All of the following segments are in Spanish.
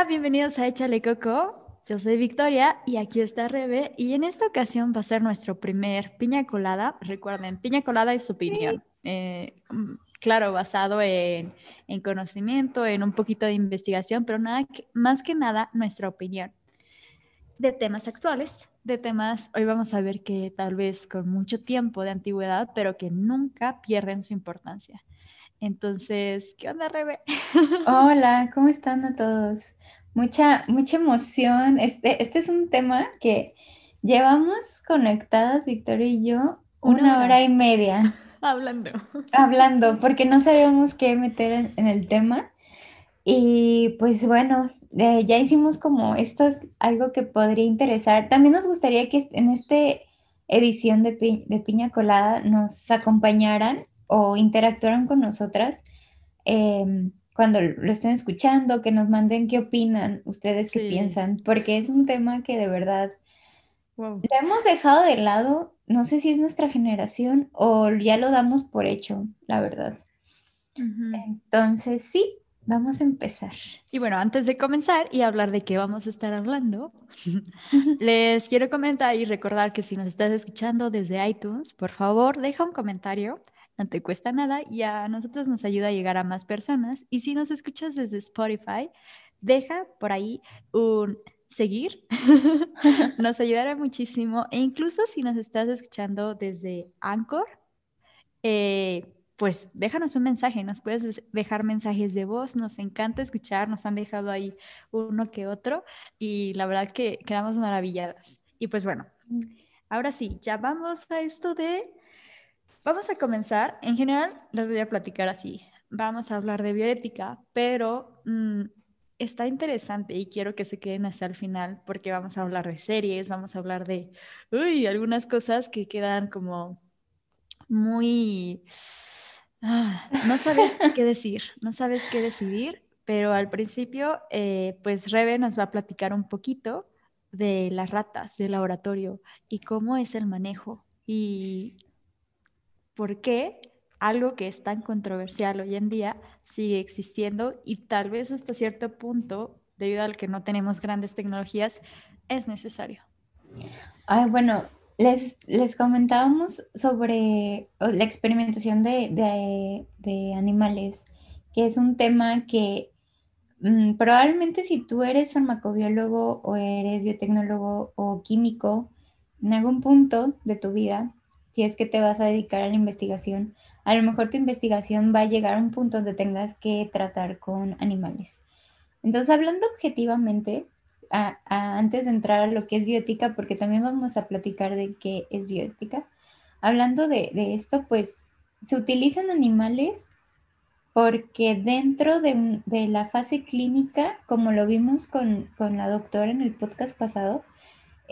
Hola, bienvenidos a Échale Coco. Yo soy Victoria y aquí está Rebe y en esta ocasión va a ser nuestro primer piña colada. Recuerden, piña colada es su opinión. Eh, mm, claro, basado en, en, conocimiento, en un poquito de investigación, pero nada más que nada nuestra opinión de temas actuales, de temas, hoy vamos a ver que tal vez con mucho tiempo de antigüedad, pero que nunca pierden su importancia. Entonces, ¿qué onda, Rebe? Hola, ¿cómo están a todos? Mucha, mucha emoción. Este, este es un tema que llevamos conectadas, Victoria y yo, una, hora. y media. Hablando. Hablando, porque no sabíamos qué meter en, el tema. Y pues bueno, eh, ya hicimos como esto es algo que podría interesar. También nos gustaría que en esta edición de, de Piña Colada nos acompañaran o interactuaran con nosotras em, cuando lo estén escuchando, que nos manden qué opinan, ustedes qué piensan, porque es un tema que de verdad lo hemos dejado de lado, no sé si es nuestra generación o ya lo damos por hecho, la verdad. Entonces, sí, vamos a empezar. Y bueno, antes de comenzar y hablar de qué vamos a estar hablando, les quiero comentar y recordar que si nos estás escuchando desde iTunes, por favor, deja un comentario no te cuesta nada y a nosotros nos ayuda a llegar a más personas. Y si nos escuchas desde Spotify, deja por ahí un seguir, nos ayudará muchísimo. E incluso si nos estás escuchando desde Anchor, eh, pues déjanos un mensaje, nos puedes dejar mensajes de voz, nos encanta escuchar, nos han dejado ahí uno que otro y la verdad que quedamos maravilladas. Y pues bueno, ahora sí, ya vamos a esto de Vamos a comenzar. En general, les voy a platicar así. Vamos a hablar de bioética, pero mm, está interesante y quiero que se queden hasta el final porque vamos a hablar de series, vamos a hablar de, uy, algunas cosas que quedan como muy... Ah, no sabes qué decir, no sabes qué decidir, pero al principio, eh, pues Rebe nos va a platicar un poquito de las ratas del laboratorio y cómo es el manejo. Y por qué algo que es tan controversial hoy en día sigue existiendo y tal vez hasta cierto punto, debido al que no tenemos grandes tecnologías, es necesario. Ay, bueno, les, les comentábamos sobre la experimentación de, de, animales, que es un tema que mm, probablemente si tú eres farmacobiólogo o eres biotecnólogo o químico, en algún punto de tu vida si es que te vas a dedicar a la investigación, a lo mejor tu investigación va a llegar a un punto donde tengas que tratar con animales. Entonces, hablando objetivamente, antes de entrar a lo que es bioética, porque también vamos a platicar de qué es bioética, hablando de, esto, pues se utilizan animales porque dentro de, la fase clínica, como lo vimos con, con la doctora en el podcast pasado,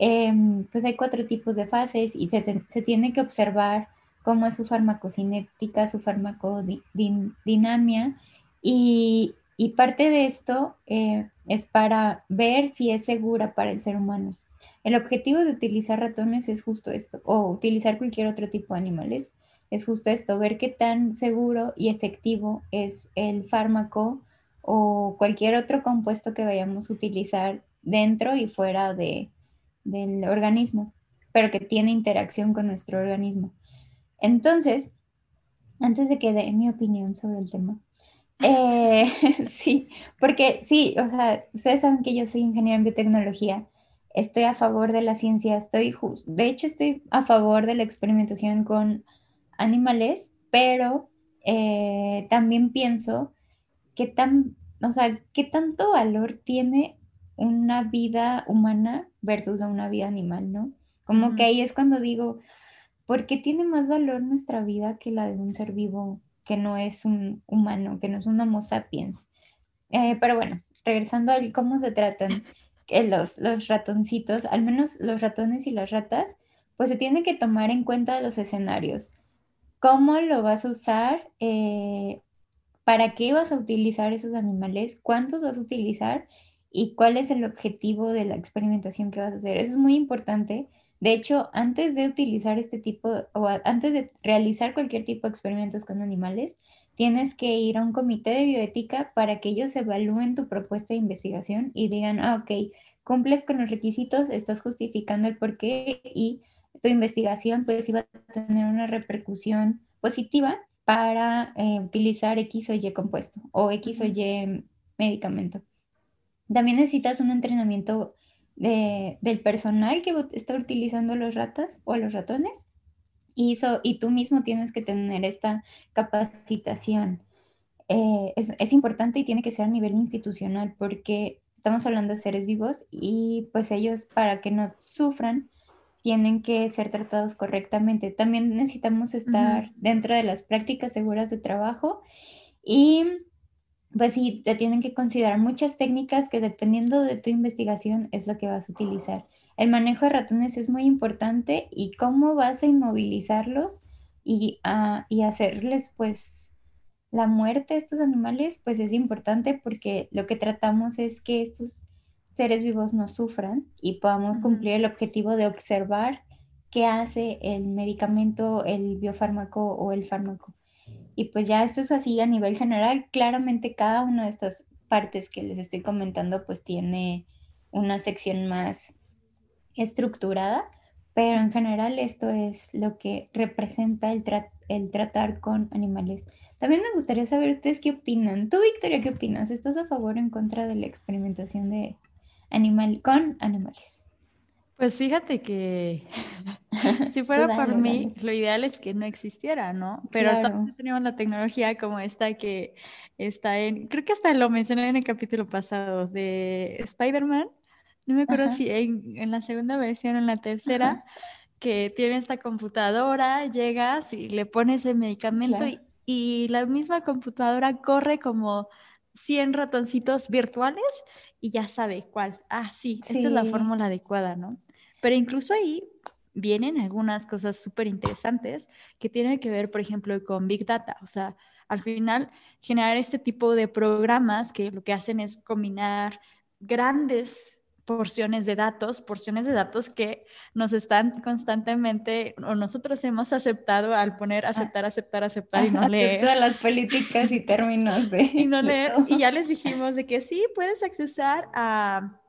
Em, pues hay cuatro tipos de fases y se, tiene que observar cómo es su farmacocinética, su farmacodinamia y, y parte de esto eh, es para ver si es segura para el ser humano. El objetivo de utilizar ratones es justo esto, o utilizar cualquier otro tipo de animales, es justo esto, ver qué tan seguro y efectivo es el fármaco o cualquier otro compuesto que vayamos a utilizar dentro y fuera de, del organismo, pero que tiene interacción con nuestro organismo. Entonces, antes de que dé mi opinión sobre el tema, eh, sí, porque sí, o sea, ustedes saben que yo soy ingeniera en biotecnología, estoy a favor de la ciencia, estoy, de hecho estoy a favor de la experimentación con animales, pero eh, también pienso que tan, o sea, qué tanto valor tiene una vida humana versus a una vida animal, ¿no? Como que ahí es cuando digo, ¿por qué tiene más valor nuestra vida que la de un ser vivo que no es un humano, que no es un Homo sapiens? Eh, pero bueno, regresando a cómo se tratan los, los ratoncitos, al menos los ratones y las ratas, pues se tiene que tomar en cuenta los escenarios. ¿Cómo lo vas a usar? Eh, ¿Para qué vas a utilizar esos animales? ¿Cuántos vas a utilizar? Y cuál es el objetivo de la experimentación que vas a hacer. Eso es muy importante De hecho, antes de utilizar este tipo, o antes de realizar cualquier tipo de experimentos con animales, tienes que ir a un comité de bioética para que ellos evalúen tu propuesta de investigación y digan, ah, ok, cumples con los requisitos, estás justificando el porqué y tu investigación pues iba a tener una repercusión positiva para eh, utilizar X o Y compuesto o X o Y medicamento. También necesitas un entrenamiento del personal que está utilizando los ratas o los ratones y, y tú mismo tienes que tener esta capacitación. Eh, es, es, importante y tiene que ser a nivel institucional porque estamos hablando de seres vivos y pues ellos para que no sufran tienen que ser tratados correctamente. También necesitamos estar dentro de las prácticas seguras de trabajo y pues sí, te tienen que considerar muchas técnicas que dependiendo de tu investigación es lo que vas a utilizar. El manejo de ratones es muy importante y cómo vas a inmovilizarlos y, ah, y hacerles pues la muerte de estos animales pues es importante porque lo que tratamos es que estos seres vivos no sufran y podamos cumplir el objetivo de observar qué hace el medicamento, el biofármaco o el fármaco. Y pues ya esto es así a nivel general. Claramente cada una de estas partes que les estoy comentando pues tiene una sección más estructurada, pero en general esto es lo que representa el, el tratar con animales. También me gustaría saber ustedes qué opinan. Tú, Victoria, ¿qué opinas? ¿Estás a favor o en contra de la experimentación de animal con animales? Pues fíjate que si fuera por mí, lo ideal es que no existiera, ¿no? Pero también tenemos la tecnología como esta que está en, creo que hasta lo mencioné en el capítulo pasado de Spider-Man, no me acuerdo si en, la segunda versión o en la tercera, que tiene esta computadora, llegas y le pones el medicamento y, la misma computadora corre como 100 ratoncitos virtuales y ya sabe cuál. Ah, sí, esta es la fórmula adecuada, ¿no? Pero incluso ahí vienen algunas cosas súper interesantes que tienen que ver, por ejemplo, con Big Data. O sea, al final, generar este tipo de programas que lo que hacen es combinar grandes porciones de datos, porciones de datos que nos están constantemente, o nosotros hemos aceptado al poner ah. aceptar, aceptar, aceptar y no leer. Todas las políticas y términos de... Y no leer. Y ya les dijimos de que sí, puedes accesar a,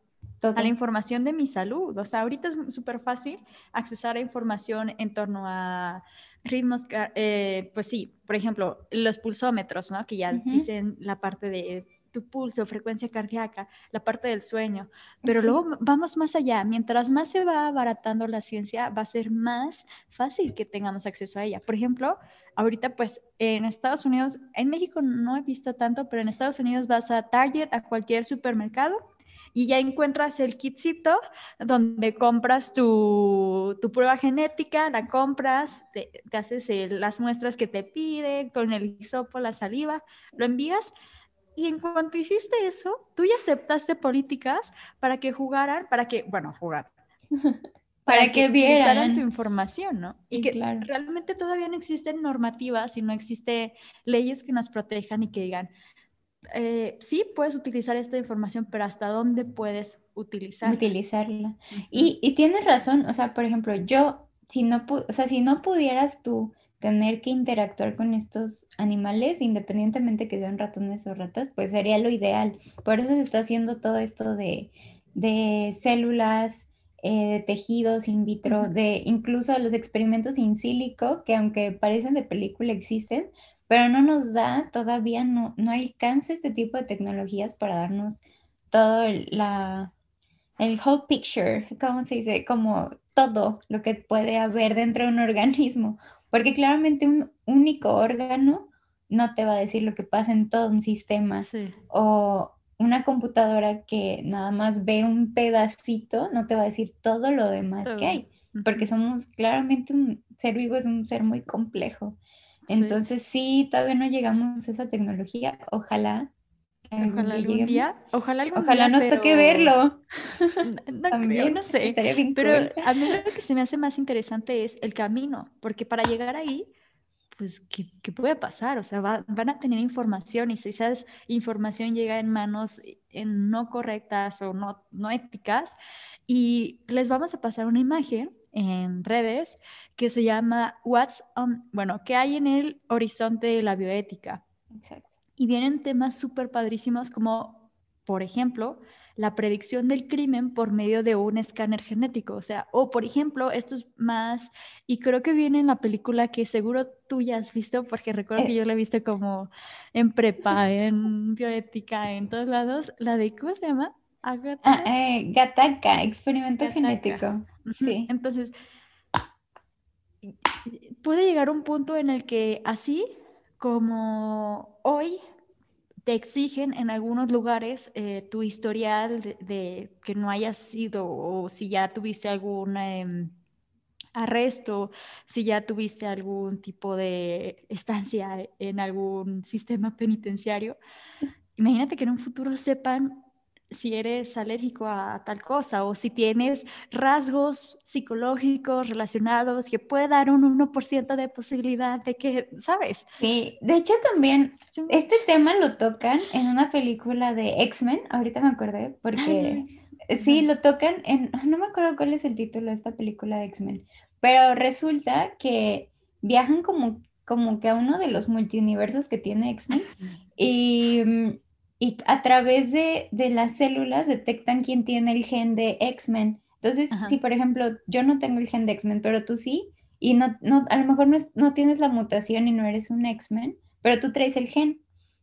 a la información de mi salud. O sea, ahorita es súper fácil accesar a información en torno a ritmos, eh, pues sí, por ejemplo, los pulsómetros, ¿no? Que ya dicen la parte de tu pulso, frecuencia cardíaca, la parte del sueño, pero luego vamos más allá. Mientras más se va abaratando la ciencia, va a ser más fácil que tengamos acceso a ella. Por ejemplo, ahorita pues en Estados Unidos, en México no he visto tanto, pero en Estados Unidos vas a Target, a cualquier supermercado y ya encuentras el kitcito donde compras tu, tu prueba genética, la compras, te, haces las muestras que te pide con el hisopo, la saliva, lo envías. Y en cuanto hiciste eso, tú ya aceptaste políticas para que jugaran, para que, bueno, jugar. para, que, vieran tu información, ¿no? Y que realmente todavía no existen normativas y no existen leyes que nos protejan y que digan, eh, sí puedes utilizar esta información, pero ¿hasta dónde puedes utilizarla? Utilizarla. y, y, tienes razón, o sea, por ejemplo, yo, si no, o sea, si no pudieras tú tener que interactuar con estos animales, independientemente que sean ratones o ratas, pues sería lo ideal. Por eso se está haciendo todo esto de, de células, eh, de tejidos in vitro, de incluso los experimentos in sílico, que aunque parecen de película existen, pero no nos da, todavía no, no alcanza este tipo de tecnologías para darnos todo el, la, el whole picture, ¿cómo se dice? Como todo lo que puede haber dentro de un organismo, porque claramente un único órgano no te va a decir lo que pasa en todo un sistema o una computadora que nada más ve un pedacito no te va a decir todo lo demás que hay, porque somos claramente un ser vivo es un ser muy complejo. Entonces sí, todavía no llegamos a esa tecnología. Ojalá. Ojalá algún día, ojalá algún ojalá nos toque verlo. No, También, no sé, pero a mí lo que se me hace más interesante es el camino, porque para llegar ahí, pues, ¿qué, qué puede pasar? O sea, van a tener información y si esa información llega en manos en no correctas o no, no éticas, y les vamos a pasar una imagen en redes que se llama What's on, bueno, ¿qué hay en el horizonte de la bioética? Exacto. Y vienen temas súper padrísimos como, por ejemplo, la predicción del crimen por medio de un escáner genético. O sea, o por ejemplo, esto es más, y creo que viene en la película que seguro tú ya has visto, porque recuerdo que eh. yo la he visto como en prepa, en bioética, en todos lados, la de, ¿cómo se llama? Agatha. Ah, eh, Gataca, experimento genético. Sí. Entonces, puede llegar un punto en el que así como hoy te exigen en algunos lugares eh, tu historial de, que no hayas sido o si ya tuviste algún em, arresto, si ya tuviste algún tipo de estancia en algún sistema penitenciario. Imagínate que en un futuro sepan si eres alérgico a tal cosa o si tienes rasgos psicológicos relacionados que puede dar un 1% de posibilidad de que, ¿sabes? Sí, de hecho también este tema lo tocan en una película de X-Men, ahorita me acordé, porque sí, lo tocan en, no me acuerdo cuál es el título de esta película de X-Men, pero resulta que viajan como, como que a uno de los multiuniversos que tiene X-Men y mm, y a través de, las células detectan quién tiene el gen de X-Men. Entonces, si por ejemplo yo no tengo el gen de X-Men, pero tú sí, y no, no, a lo mejor no, no tienes la mutación y no eres un X-Men, pero tú traes el gen.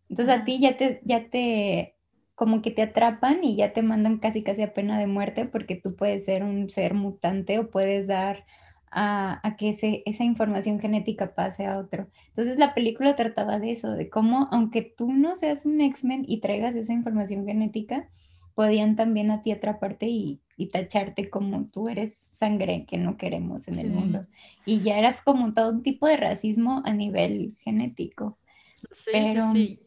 Entonces a ti ya te, ya te, como que te atrapan y ya te mandan casi casi a pena de muerte porque tú puedes ser un ser mutante o puedes dar a, que esa información genética pase a otro. Entonces la película trataba de eso, de cómo aunque tú no seas un X-Men y traigas esa información genética, podían también a ti atraparte y, tacharte como tú eres sangre que no queremos en el mundo. Y ya eras como todo un tipo de racismo a nivel genético. Sí, Pero, sí,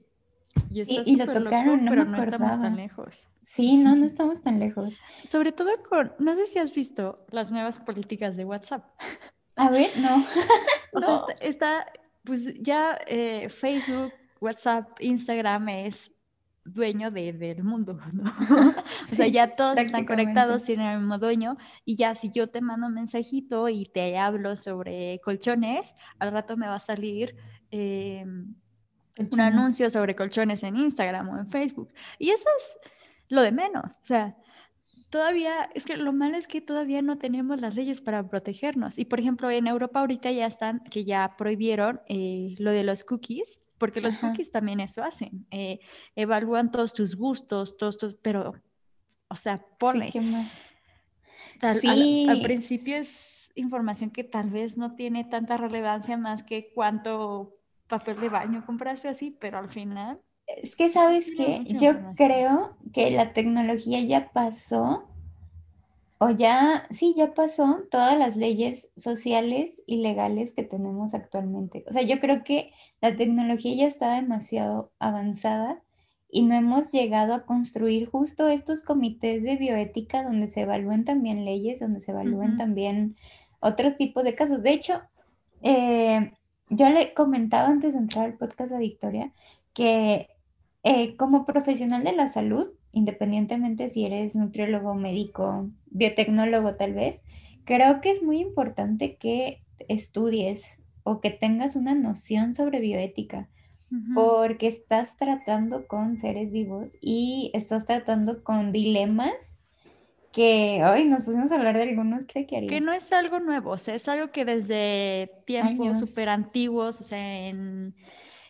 Y, lo tocaron, no pero no estamos tan lejos. Sí, no, no estamos tan lejos. Sobre todo con, no sé si has visto las nuevas políticas de WhatsApp. A ver, no. o sea, está, pues ya eh, Facebook, WhatsApp, Instagram es dueño de, del mundo, ¿no? o sea, ya todos están conectados, tienen el mismo dueño, y ya si yo te mando un mensajito y te hablo sobre colchones, al rato me va a salir eh, un anuncio sobre colchones en Instagram o en Facebook. Y eso es lo de menos. O sea, todavía, es que lo malo es que todavía no tenemos las leyes para protegernos. Y por ejemplo, en Europa ahorita ya están, que ya prohibieron eh, lo de los cookies, porque los cookies también eso hacen. Eh, evalúan todos tus gustos, todos tus, pero, o sea, pone. Sí, al, principio es información que tal vez no tiene tanta relevancia más que cuánto papel de baño compraste así, pero al final es que sabes que yo creo que la tecnología ya pasó, o ya, sí, ya pasó todas las leyes sociales y legales que tenemos actualmente. O sea, yo creo que la tecnología ya está demasiado avanzada y no hemos llegado a construir justo estos comités de bioética donde se evalúen también leyes, donde se evalúen también otros tipos de casos. De hecho, eh, yo le comentaba antes de entrar al podcast a Victoria que eh, como profesional de la salud, independientemente si eres nutriólogo, médico, biotecnólogo tal vez, creo que es muy importante que estudies o que tengas una noción sobre bioética, porque estás tratando con seres vivos y estás tratando con dilemas que hoy nos pusimos a hablar de algunos que Que no es algo nuevo, o sea, es algo que desde tiempos súper antiguos, o sea, en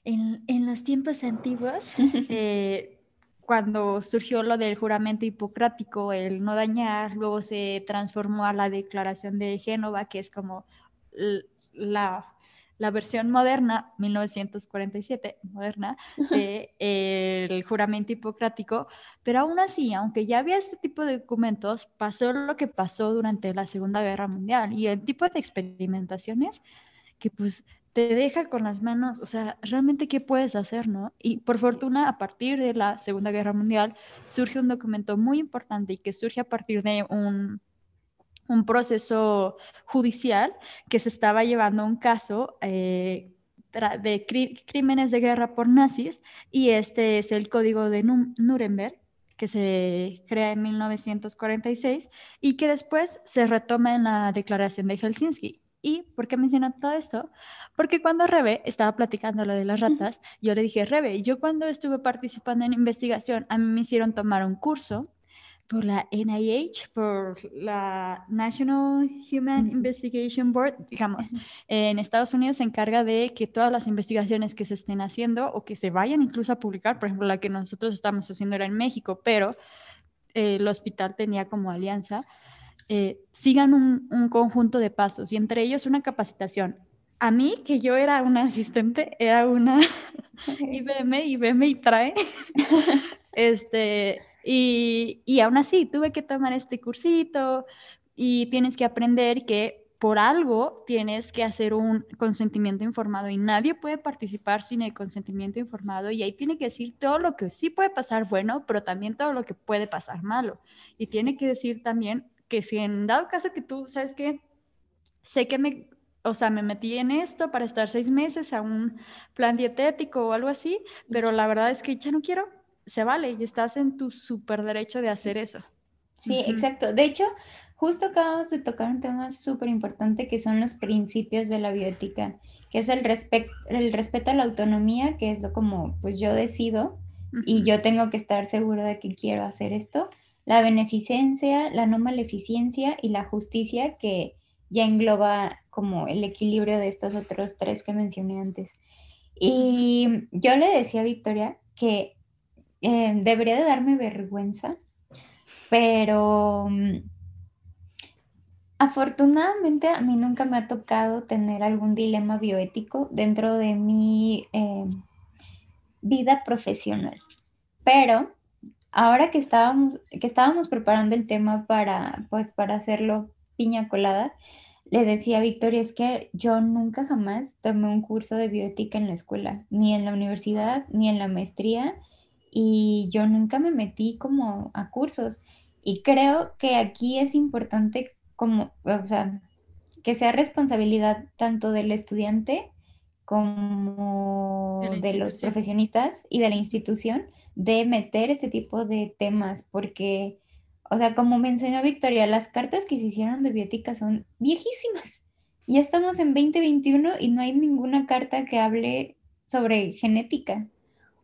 en, los tiempos antiguos, eh, cuando surgió lo del juramento hipocrático, el no dañar, luego se transformó a la declaración de Génova, que es como la, versión moderna, 1947, moderna, del juramento hipocrático, pero aún así, aunque ya había este tipo de documentos, pasó lo que pasó durante la Segunda Guerra Mundial y el tipo de experimentaciones que pues te deja con las manos, o sea, realmente qué puedes hacer, ¿no? Y por fortuna, a partir de la Segunda Guerra Mundial, surge un documento muy importante y que surge a partir de un, un proceso judicial que se estaba llevando un caso eh, de crímenes de guerra por nazis y este es el código de Nuremberg que se crea en 1946 y que después se retoma en la Declaración de Helsinki. ¿Y por qué menciona todo esto? Porque cuando Rebe estaba platicando lo de las ratas, yo le dije, Rebe, yo cuando estuve participando en investigación, a mí me hicieron tomar un curso por la NIH, por la National Human Investigation Board, digamos, en Estados Unidos se encarga de que todas las investigaciones que se estén haciendo o que se vayan incluso a publicar, por ejemplo, la que nosotros estamos haciendo era en México, pero eh, el hospital tenía como alianza, eh, sigan un, un, conjunto de pasos y entre ellos una capacitación. A mí, que yo era una asistente, era una IBM, IBM y trae, este, y, y aún así tuve que tomar este cursito y tienes que aprender que por algo tienes que hacer un consentimiento informado y nadie puede participar sin el consentimiento informado y ahí tiene que decir todo lo que sí puede pasar bueno, pero también todo lo que puede pasar malo. Y tiene que decir también que si en dado caso que tú, ¿sabes que Sé que me, o sea, me metí en esto para estar seis meses a un plan dietético o algo así, pero la verdad es que ya no quiero, se vale y estás en tu súper derecho de hacer eso. Sí, exacto. De hecho, justo acabamos de tocar un tema súper importante que son los principios de la bioética, que es el, el respeto a la autonomía, que es lo como, pues yo decido y yo tengo que estar seguro de que quiero hacer esto, la beneficencia, la no maleficencia y la justicia, que ya engloba como el equilibrio de estos otros tres que mencioné antes. Y yo le decía a Victoria que eh, debería de darme vergüenza, pero mm, afortunadamente a mí nunca me ha tocado tener algún dilema bioético dentro de mi eh, vida profesional. Pero ahora que estábamos, que estábamos preparando el tema para, pues, para hacerlo piña colada, le decía a Victoria, es que yo nunca jamás tomé un curso de bioética en la escuela, ni en la universidad, ni en la maestría, y yo nunca me metí como a cursos. Y creo que aquí es importante como, o sea, que sea responsabilidad tanto del estudiante como de, los profesionistas y de la institución de meter este tipo de temas, porque, o sea, como mencionó Victoria, las cartas que se hicieron de biótica son viejísimas. Ya estamos en 2021 y no hay ninguna carta que hable sobre genética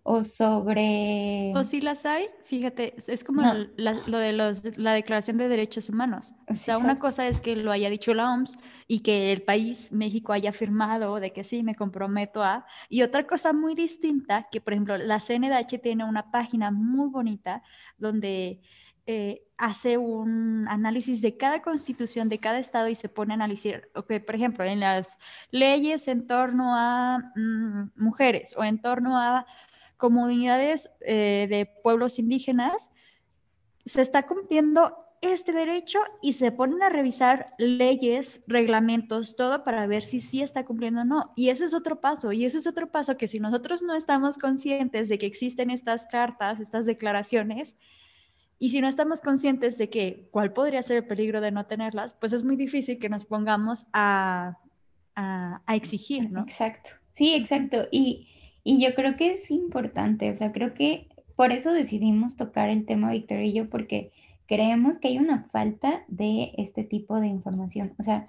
o sobre... O si las hay, fíjate, es como lo de los, la Declaración de Derechos Humanos. O sea, una cosa es que lo haya dicho la OMS y que el país, México, haya firmado de que sí, me comprometo a... Y otra cosa muy distinta, que por ejemplo, la CNDH tiene una página muy bonita donde... Eh, hace un análisis de cada constitución de cada estado y se pone a analizar, okay, por ejemplo, en las leyes en torno a mm, mujeres o en torno a comunidades eh, de pueblos indígenas, se está cumpliendo este derecho y se ponen a revisar leyes, reglamentos, todo para ver si sí está cumpliendo o no. Y ese es otro paso, y ese es otro paso que si nosotros no estamos conscientes de que existen estas cartas, estas declaraciones, y si no estamos conscientes de que cuál podría ser el peligro de no tenerlas, pues es muy difícil que nos pongamos a, a, a exigir, ¿no? Exacto. Sí, exacto. Y y yo creo que es importante, o sea, creo que por eso decidimos tocar el tema Victoria y yo, porque creemos que hay una falta de este tipo de información. O sea,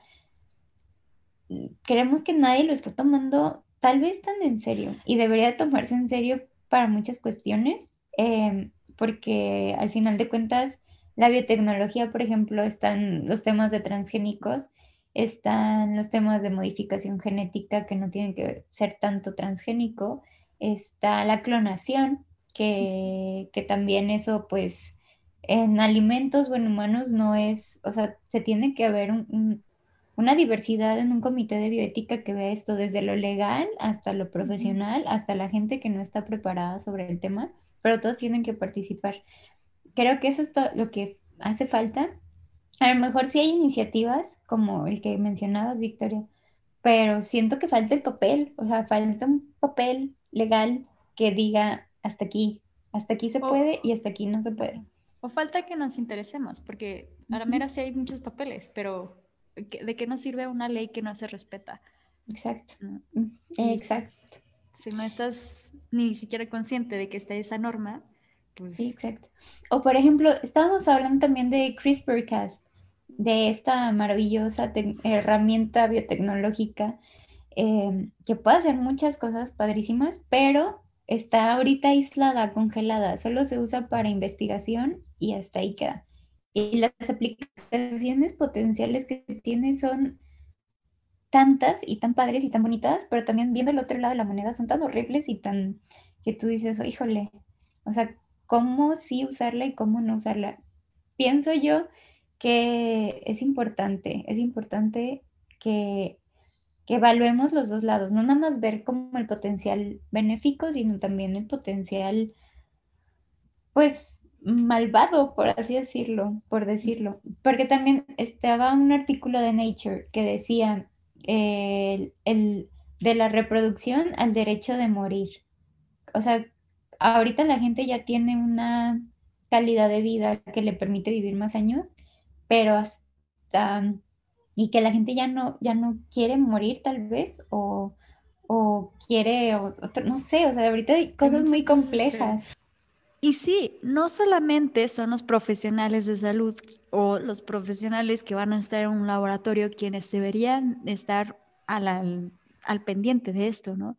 creemos que nadie lo está tomando tal vez tan en serio y debería tomarse en serio para muchas cuestiones, em, porque al final de cuentas, la biotecnología, por ejemplo, están los temas de transgénicos, están los temas de modificación genética que no tienen que ser tanto transgénico, está la clonación, que, también eso pues en alimentos o en humanos no es, o sea, se tiene que haber una diversidad en un comité de bioética que vea esto desde lo legal hasta lo profesional, hasta la gente que no está preparada sobre el tema, pero todos tienen que participar. Creo que eso es lo que hace falta a lo mejor sí hay iniciativas como el que mencionabas, Victoria, pero siento que falta el papel, o sea, falta un papel legal que diga hasta aquí, hasta aquí se puede y hasta aquí no se puede. O falta que nos interesemos, porque a la mera sí hay muchos papeles, pero ¿de qué nos sirve una ley que no se respeta? Exacto. Exacto. Si no estás ni siquiera consciente de que está esa norma, pues... Sí, exacto. O por ejemplo, estábamos hablando también de CRISPR-Cas, de esta maravillosa herramienta biotecnológica em, que puede hacer muchas cosas padrísimas, pero está ahorita aislada, congelada, solo se usa para investigación y hasta ahí queda. Y las aplicaciones potenciales que tiene son tantas y tan padres y tan bonitas, pero también viendo el otro lado de la moneda son tan horribles y tan que tú dices, híjole, o sea, ¿cómo sí usarla y cómo no usarla? Pienso yo que es importante, es importante que, que evaluemos los dos lados, no nada más ver como el potencial benéfico, sino también el potencial, pues, malvado, por así decirlo, por decirlo. Porque también estaba un artículo de Nature que decía el, de la reproducción al derecho de morir. O sea, ahorita la gente ya tiene una calidad de vida que le permite vivir más años pero hasta y que la gente ya no, ya no quiere morir tal vez o, quiere, no sé, o sea, ahorita hay cosas muy complejas. Y sí, no solamente son los profesionales de salud o los profesionales que van a estar en un laboratorio quienes deberían estar al, al pendiente de esto, ¿no?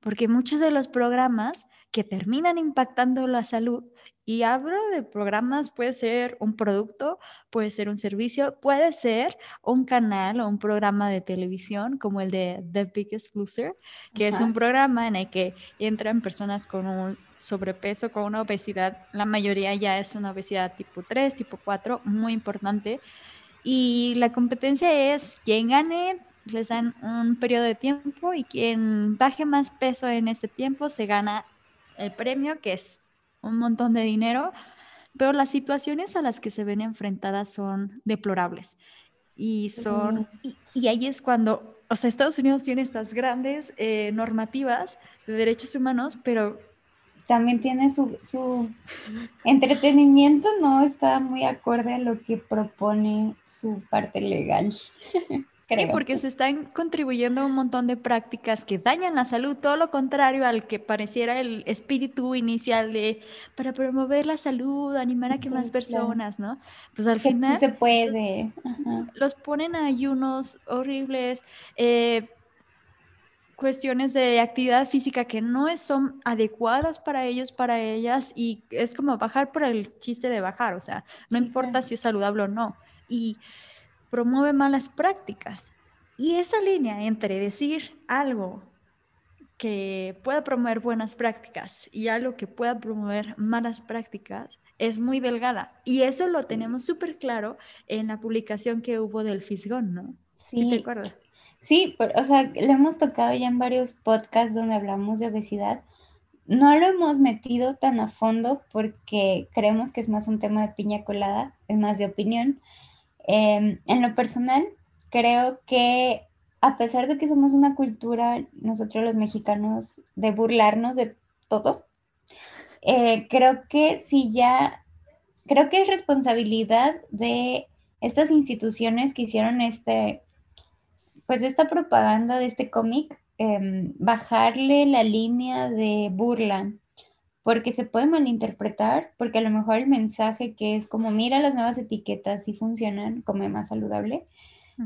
Porque muchos de los programas que terminan impactando la salud y hablo de programas, puede ser un producto, puede ser un servicio, puede ser un canal o un programa de televisión como el de The Biggest Loser, que es un programa en el que entran personas con un sobrepeso, con una obesidad, la mayoría ya es una obesidad tipo 3, tipo 4, muy importante. Y la competencia es quien gane, les dan un periodo de tiempo y quien baje más peso en este tiempo se gana el premio, que es un montón de dinero, pero las situaciones a las que se ven enfrentadas son deplorables. Y son, y, ahí es cuando, o sea, Estados Unidos tiene estas grandes eh, normativas de derechos humanos, pero también tiene su, su, entretenimiento, no está muy acorde a lo que propone su parte legal. Sí, porque se están contribuyendo a un montón de prácticas que dañan la salud, todo lo contrario al que pareciera el espíritu inicial de para promover la salud, animar a que más personas, ¿no? Pues al final... se puede. Los ponen a ayunos horribles, eh, cuestiones de actividad física que no son adecuadas para ellos, para ellas, y es como bajar por el chiste de bajar, o sea, no importa si es saludable o no. Y promueve malas prácticas. Y esa línea entre decir algo que pueda promover buenas prácticas y algo que pueda promover malas prácticas es muy delgada. Y eso lo tenemos súper claro en la publicación que hubo del Fisgón, ¿no? Sí. te acuerdas? Sí, o sea, lo hemos tocado ya en varios podcasts donde hablamos de obesidad. No lo hemos metido tan a fondo porque creemos que es más un tema de piña colada, es más de opinión, Em, en lo personal, creo que a pesar de que somos una cultura, nosotros los mexicanos, de burlarnos de todo, eh, creo que si ya, creo que es responsabilidad de estas instituciones que hicieron este, pues esta propaganda de este cómic, em, bajarle la línea de burla porque se puede malinterpretar, porque a lo mejor el mensaje que es como, mira las nuevas etiquetas, si funcionan, come más saludable,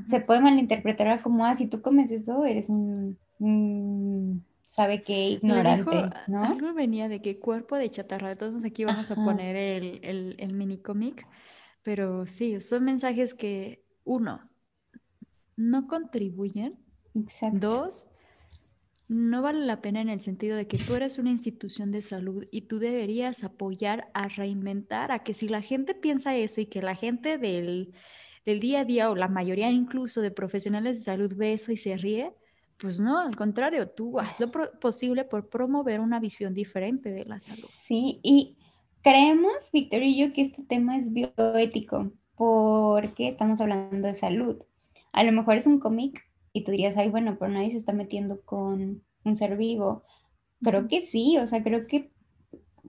se puede malinterpretar como, ah, si tú comes eso, eres un, sabe qué ignorante, ¿no? Algo venía de que cuerpo de chatarra, todos aquí vamos a poner el, el, el mini cómic, pero sí, son mensajes que, uno, no contribuyen, Exacto. dos, no vale la pena en el sentido de que tú eres una institución de salud y tú deberías apoyar a reinventar, a que si la gente piensa eso y que la gente del, día a día o la mayoría incluso de profesionales de salud ve eso y se ríe, pues no, al contrario, tú haz lo posible por promover una visión diferente de la salud. Sí, y creemos, Víctor y yo, que este tema es bioético porque estamos hablando de salud. A lo mejor es un cómic y tú dirías, ay, bueno, pero nadie se está metiendo con un ser vivo. Creo que sí, o sea, creo que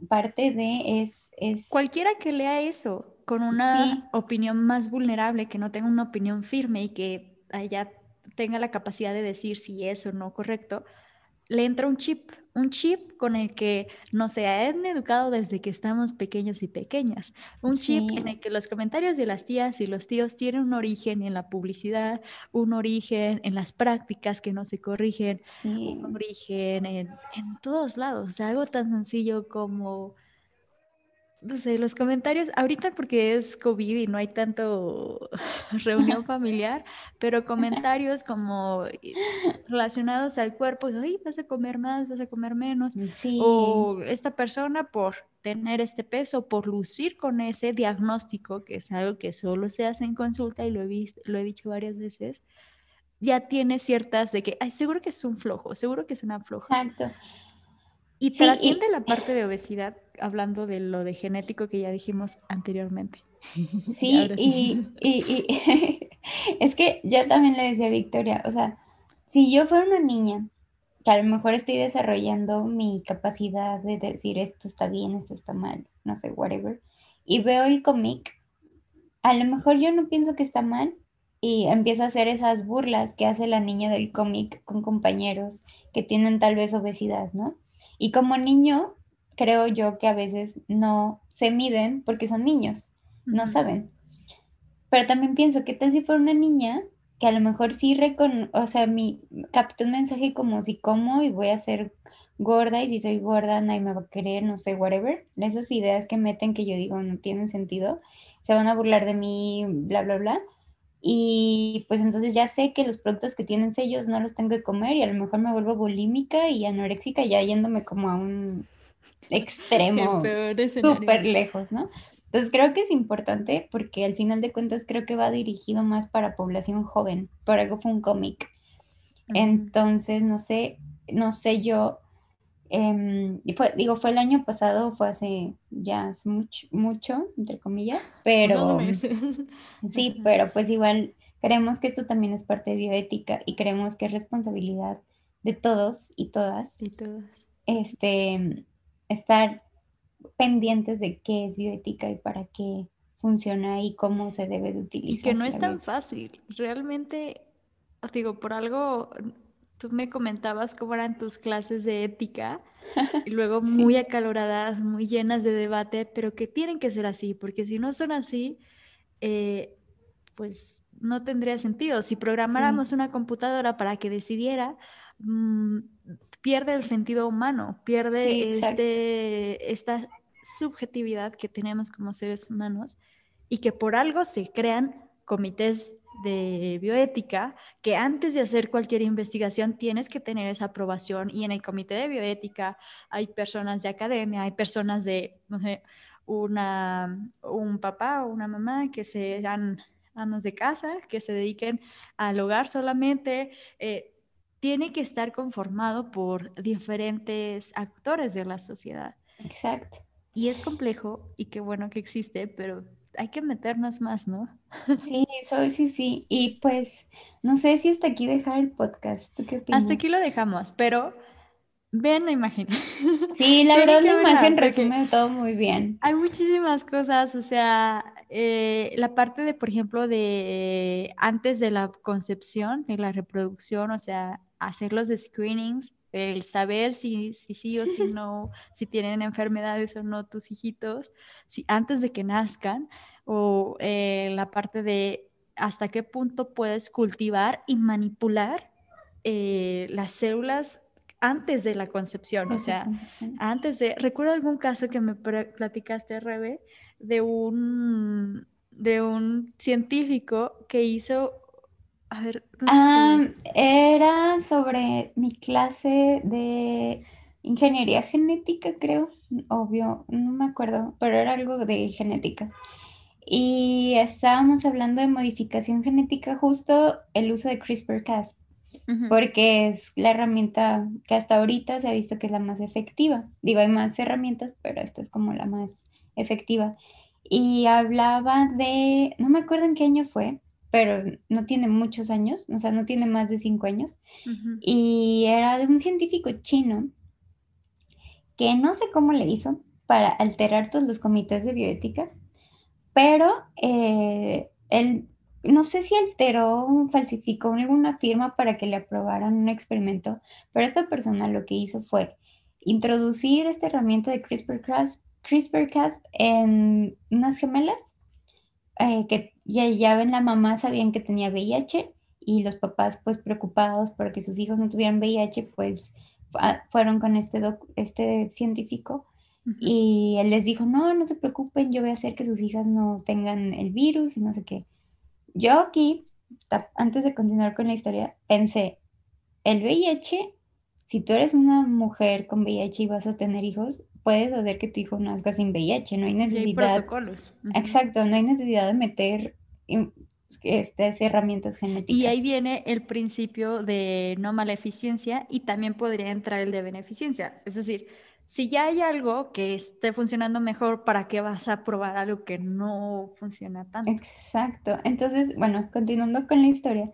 parte de es... es... Cualquiera que lea eso con una opinión más vulnerable, que no tenga una opinión firme y que ella tenga la capacidad de decir si es o no correcto, le entra un chip, un chip con el que nos han educado desde que estamos pequeños y pequeñas. Un chip en el que los comentarios de las tías y los tíos tienen un origen en la publicidad, un origen en las prácticas que no se corrigen, un origen en, en todos lados. O sea, algo tan sencillo como no sé, los comentarios, ahorita porque es COVID y no hay tanto reunión familiar, pero comentarios como eh, relacionados al cuerpo, Ay, vas a comer más, vas a comer menos, sí. o esta persona por tener este peso, por lucir con ese diagnóstico, que es algo que solo se hace en consulta y lo he, visto, lo he dicho varias veces, ya tiene ciertas de que, ay, seguro que es un flojo, seguro que es una floja. Exacto. Y sí, trasciende la parte de obesidad, hablando de lo de genético que ya dijimos anteriormente. Sí, y, y, es que yo también le decía a Victoria, o sea, si yo fuera una niña, que a lo mejor estoy desarrollando mi capacidad de decir esto está bien, esto está mal, no sé, whatever, y veo el cómic, a lo mejor yo no pienso que está mal y empiezo a hacer esas burlas que hace la niña del cómic con compañeros que tienen tal vez obesidad, ¿no? Y como niño, creo yo que a veces no se miden porque son niños, no saben. Pero también pienso, ¿qué tal si fuera una niña que a lo mejor sí recon o sea, mi capté un mensaje como si como y voy a ser gorda y si soy gorda nadie me va a querer, no sé, whatever. Esas ideas que meten que yo digo no tienen sentido, se van a burlar de mí, bla, bla, bla. Y pues entonces ya sé que los productos que tienen sellos no los tengo que comer y a lo mejor me vuelvo bulímica y anoréxica ya yéndome como a un extremo súper lejos, ¿no? Entonces creo que es importante porque al final de cuentas creo que va dirigido más para población joven, por algo fue un cómic. Entonces, no sé, no sé yo Em, y fue, digo, fue el año pasado, fue hace ya mucho, mucho, entre comillas, pero sí, pero pues igual creemos que esto también es parte de bioética y creemos que es responsabilidad de todos y todas. Y todas. Este, estar pendientes de qué es bioética y para qué funciona y cómo se debe de utilizar. Y que no es tan fácil. Realmente, digo, por algo tú me comentabas cómo eran tus clases de ética y luego muy acaloradas, muy llenas de debate, pero que tienen que ser así, porque si no son así, eh, pues no tendría sentido. Si programáramos una computadora para que decidiera, mm, pierde el sentido humano, pierde este, esta subjetividad que tenemos como seres humanos y que por algo se crean comités de bioética que antes de hacer cualquier investigación tienes que tener esa aprobación y en el comité de bioética hay personas de academia, hay personas de, no sé, una, un papá o una mamá que sean amas de casa, que se dediquen al hogar solamente. Eh, tiene que estar conformado por diferentes actores de la sociedad. Exacto. Y es complejo y qué bueno que existe, pero hay que meternos más, ¿no? Sí, soy, sí, sí. Y pues, no sé si hasta aquí dejar el podcast. ¿Tú qué opinas? Hasta aquí lo dejamos, pero vean la imagen. Sí, la verdad la imagen resume todo muy bien. Hay muchísimas cosas, o sea, eh, la parte de, por ejemplo, de antes de la concepción, de la reproducción, o sea, hacer los screenings el saber si, si sí o si no, si tienen enfermedades o no tus hijitos, si antes de que nazcan, o eh, la parte de hasta qué punto puedes cultivar y manipular eh, las células antes de la concepción, o sea, antes de, recuerdo algún caso que me platicaste, Rebe, de un, de un científico que hizo a ver. era sobre mi clase de ingeniería genética, creo. Obvio, no me acuerdo, pero era algo de genética. Y estábamos hablando de modificación genética, justo el uso de CRISPR-Cas, porque es la herramienta que hasta ahorita se ha visto que es la más efectiva. Digo, hay más herramientas, pero esta es como la más efectiva. Y hablaba de, no me acuerdo en qué año fue, pero no tiene muchos años, o sea, no tiene más de cinco años, y era de un científico chino que no sé cómo le hizo para alterar todos los comités de bioética, pero eh, él no sé si alteró, falsificó alguna firma para que le aprobaran un experimento, pero esta persona lo que hizo fue introducir esta herramienta de CRISPR-Cas CRISPR en unas gemelas eh, que ya, ya ven la mamá sabían que tenía VIH y los papás pues preocupados porque sus hijos no tuvieran VIH pues fueron con este, este científico y él les dijo, no, no se preocupen, yo voy a hacer que sus hijas no tengan el virus y no sé qué. Yo aquí, antes de continuar con la historia, pensé, el VIH, si tú eres una mujer con VIH y vas a tener hijos, puedes hacer que tu hijo nazca sin VIH, no hay necesidad. protocolos. Exacto, no hay necesidad de meter estas herramientas genéticas. Y ahí viene el principio de no maleficiencia y también podría entrar el de beneficencia. Es decir, si ya hay algo que esté funcionando mejor, ¿para qué vas a probar algo que no funciona tanto? Exacto. Entonces, bueno, continuando con la historia,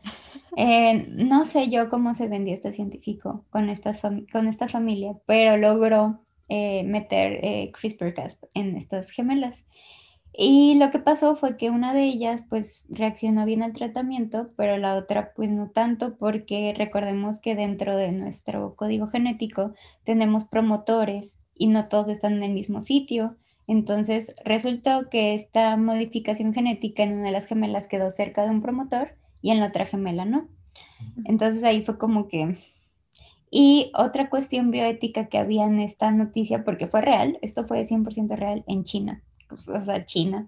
eh, no sé yo cómo se vendía este científico con esta, con esta familia, pero logró eh, meter eh, CRISPR-Cas en estas gemelas. Y lo que pasó fue que una de ellas pues reaccionó bien al tratamiento, pero la otra pues no tanto porque recordemos que dentro de nuestro código genético tenemos promotores y no todos están en el mismo sitio. Entonces resultó que esta modificación genética en una de las gemelas quedó cerca de un promotor y en la otra gemela no. Entonces ahí fue como que... Y otra cuestión bioética que había en esta noticia, porque fue real, esto fue 100% real en China o sea, China,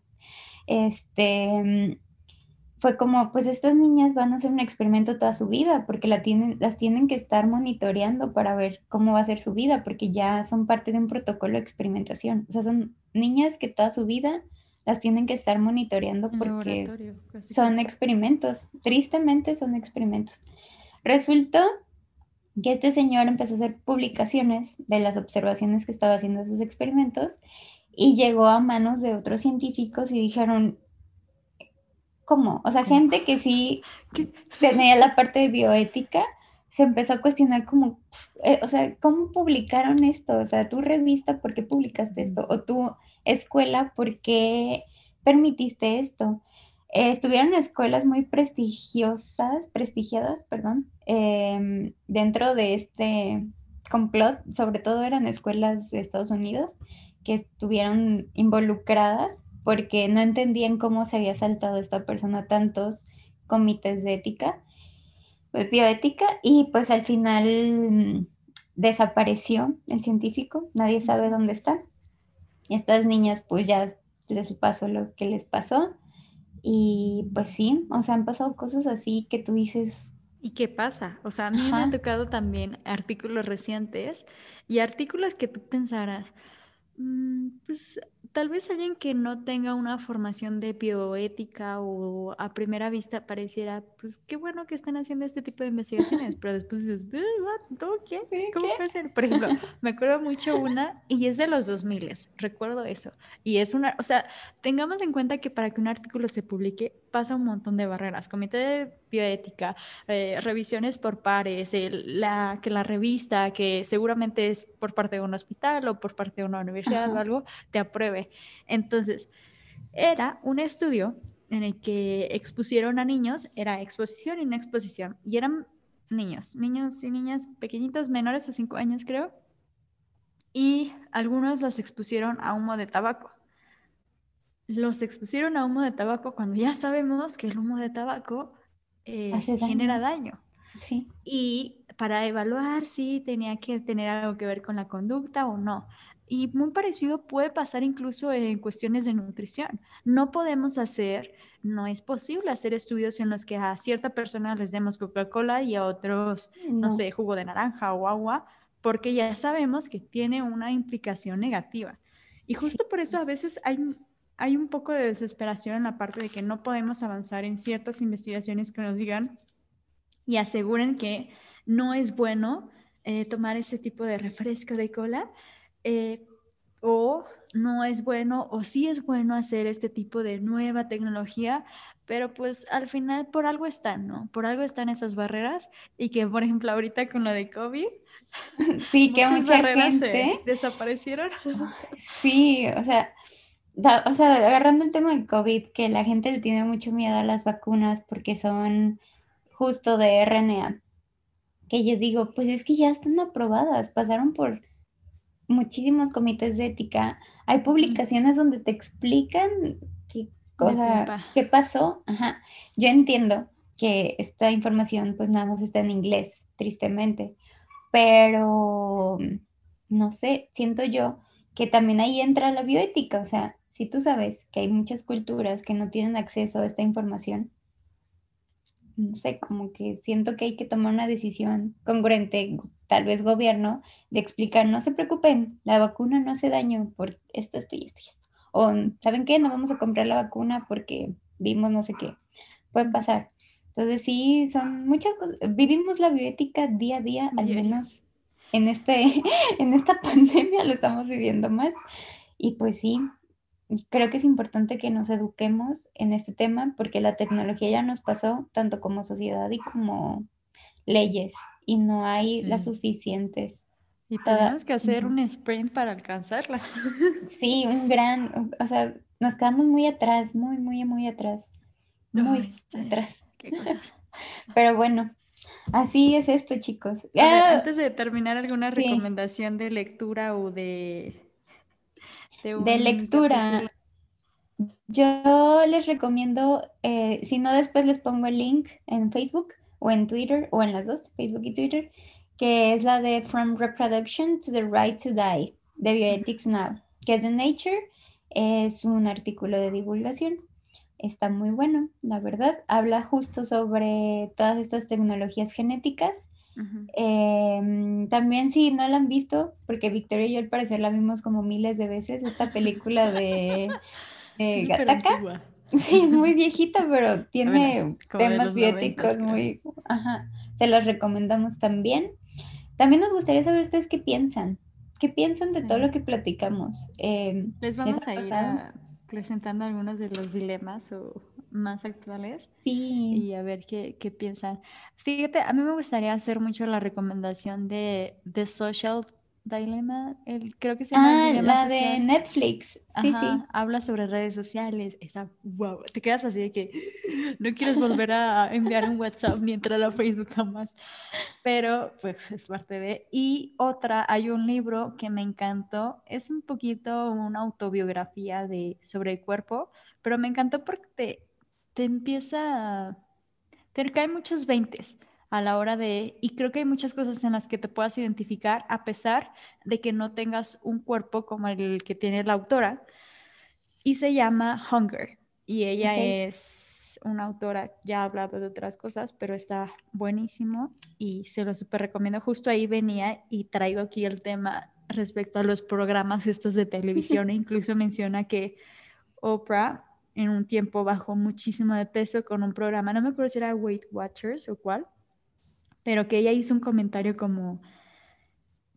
este, fue como, pues estas niñas van a hacer un experimento toda su vida, porque la tienen, las tienen que estar monitoreando para ver cómo va a ser su vida, porque ya son parte de un protocolo de experimentación. O sea, son niñas que toda su vida las tienen que estar monitoreando porque son experimentos. Tristemente son experimentos. Resultó que este señor empezó a hacer publicaciones de las observaciones que estaba haciendo sus experimentos y llegó a manos de otros científicos y dijeron, ¿cómo? O sea, gente que sí tenía la parte de bioética, se empezó a cuestionar como, eh, o sea, ¿cómo publicaron esto? O sea, tu revista, ¿por qué publicaste esto? O tu escuela, ¿por qué permitiste esto? Eh, estuvieron en escuelas muy prestigiosas, prestigiadas, perdón, em, dentro de este complot, sobre todo eran escuelas de Estados Unidos, que estuvieron involucradas porque no entendían cómo se había saltado esta persona tantos comités de ética, pues bioética, y pues al final desapareció el científico, nadie sabe dónde está. Estas niñas pues ya les pasó lo que les pasó y pues sí, o sea, han pasado cosas así que tú dices, ¿Y qué pasa? O sea, a mí me han tocado también artículos recientes y artículos que tú pensaras, Mm, pues tal vez alguien que no tenga una formación de bioética o a primera vista pareciera, pues qué bueno que están haciendo este tipo de investigaciones, pero después dices, ¿qué? ¿Cómo puede ser? Por ejemplo, me acuerdo mucho una y es de los 2000, recuerdo eso. Y es una, o sea, tengamos en cuenta que para que un artículo se publique pasa un montón de barreras, comité de bioética, eh, revisiones por pares, la, que la revista, que seguramente es por parte de un hospital o por parte de una universidad o algo, te apruebe. Entonces, era un estudio en el que expusieron a niños, era exposición y una exposición, y eran niños, niños y niñas pequeñitos, menores a 5 años creo, y algunos los expusieron a humo de tabaco. Los expusieron a humo de tabaco cuando ya sabemos que el humo de tabaco eh, genera daño. Sí. Y para evaluar si tenía que tener algo que ver con la conducta o no. Y muy parecido puede pasar incluso en cuestiones de nutrición. No podemos hacer, no es posible hacer estudios en los que a cierta persona les demos Coca-Cola y a otros, no. sé, jugo de naranja o agua, porque ya sabemos que tiene una implicación negativa. Y justo por eso a veces hay, hay un poco de desesperación en la parte de que no podemos avanzar en ciertas investigaciones que nos digan y aseguren que no es bueno eh, tomar ese tipo de refresco de cola eh, o no es bueno o sí es bueno hacer este tipo de nueva tecnología, pero pues al final por algo están, ¿no? Por algo están esas barreras y que, por ejemplo, ahorita con lo de COVID, sí, que mucha gente desaparecieron. Sí, o sea, o sea, agarrando el tema de COVID, que la gente le tiene mucho miedo a las vacunas porque son justo de RNA, que yo digo, pues es que ya están aprobadas, pasaron por muchísimos comités de ética, hay publicaciones donde te explican qué, cosa, qué pasó. Ajá. Yo entiendo que esta información pues nada más está en inglés, tristemente, pero no sé, siento yo que también ahí entra la bioética, o sea, si tú sabes que hay muchas culturas que no tienen acceso a esta información, no sé, como que siento que hay que tomar una decisión congruente, tal vez gobierno, de explicar, no se preocupen, la vacuna no hace daño por esto, esto y esto y esto. O, ¿saben qué? No vamos a comprar la vacuna porque vimos no sé qué. Puede pasar. Entonces sí, son muchas cosas. Vivimos la bioética día a día, al menos en, este, en esta pandemia lo estamos viviendo más. Y pues sí, creo que es importante que nos eduquemos en este tema porque la tecnología ya nos pasó tanto como sociedad y como leyes y no hay las suficientes. Y tenemos que hacer un sprint para alcanzarla. Sí, un gran, o sea, nos quedamos muy atrás, muy, muy, muy atrás. Muy atrás. Pero bueno, así es esto, chicos. Ah, antes de terminar, ¿alguna recomendación de lectura o de de, lectura. Yo les recomiendo, eh, si no después les pongo el link en Facebook o en Twitter o en las dos, Facebook y Twitter, que es la de From Reproduction to the Right to Die, de Bioethics Now, que es de Nature, es un artículo de divulgación. Está muy bueno, la verdad. Habla justo sobre todas estas tecnologías genéticas Em, también si no la han visto, porque Victoria y yo al parecer la vimos como miles de veces, esta película de, Gataka. Sí, es muy viejita, pero tiene temas bióticos muy... Ajá, se los recomendamos también. También nos gustaría saber ustedes qué piensan. ¿Qué piensan de todo lo que platicamos? Em, Les vamos a ir presentando algunos de los dilemas o más actuales y a ver qué, qué, piensan. Fíjate, a mí me gustaría hacer mucho la recomendación de The Social Dilemma, el, creo que se llama. Ah, la de Netflix. Sí, sí. Habla sobre redes sociales. Esa, wow, te quedas así de que no quieres volver a enviar un WhatsApp ni entrar a Facebook jamás. Pero pues es parte de. Y otra, hay un libro que me encantó. Es un poquito una autobiografía de, sobre el cuerpo, pero me encantó porque te, te empieza. Te caen muchos veintes a la hora de, y creo que hay muchas cosas en las que te puedas identificar a pesar de que no tengas un cuerpo como el que tiene la autora, y se llama Hunger, y ella es una autora, ya ha hablado de otras cosas, pero está buenísimo y se lo súper recomiendo. Justo ahí venía y traigo aquí el tema respecto a los programas estos de televisión, e incluso menciona que Oprah en un tiempo bajó muchísimo de peso con un programa, no me acuerdo si era Weight Watchers o cuál, pero que ella hizo un comentario como,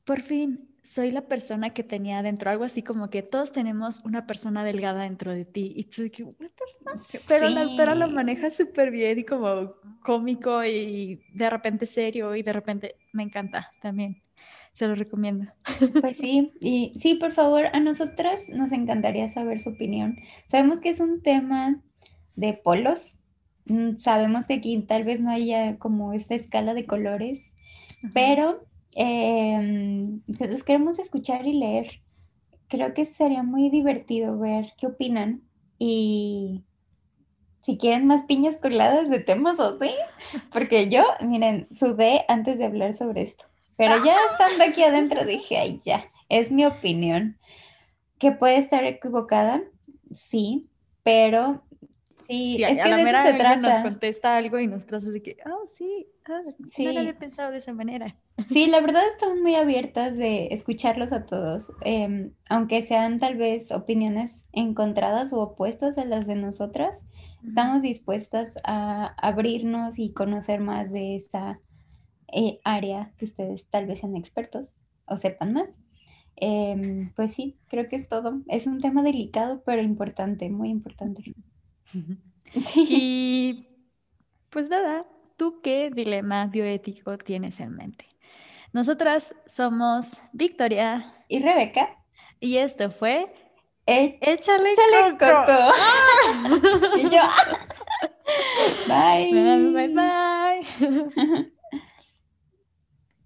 por fin, soy la persona que tenía dentro, algo así como que todos tenemos una persona delgada dentro de ti. Y tú que, What the Pero la autora lo maneja súper bien y como cómico y de repente serio y de repente me encanta también. Se lo recomiendo. Pues sí, y sí, por favor, a nosotras nos encantaría saber su opinión. Sabemos que es un tema de polos, sabemos que aquí tal vez no haya como esta escala de colores, pero eh, los queremos escuchar y leer. Creo que sería muy divertido ver qué opinan y si quieren más piñas coladas de temas o sí, porque yo, miren, sudé antes de hablar sobre esto, pero ya estando aquí adentro dije, ay, ya, es mi opinión. Que puede estar equivocada, sí, pero Sí, es que a la mera se trata. nos contesta algo y nosotros de que, oh, sí, ah, sí, no lo había pensado de esa manera. Sí, la verdad estamos muy abiertas de escucharlos a todos, em, aunque sean tal vez opiniones encontradas o opuestas a las de nosotras, estamos dispuestas a abrirnos y conocer más de esa eh, área que ustedes tal vez sean expertos o sepan más. Em, pues sí, creo que es todo. Es un tema delicado, pero importante, muy importante. Y pues nada, ¿tú qué dilema bioético tienes en mente? Nosotras somos Victoria y Rebeca. Y esto fue Eh, Échale, échale coco. coco. y yo, bye. Bye, bye, bye.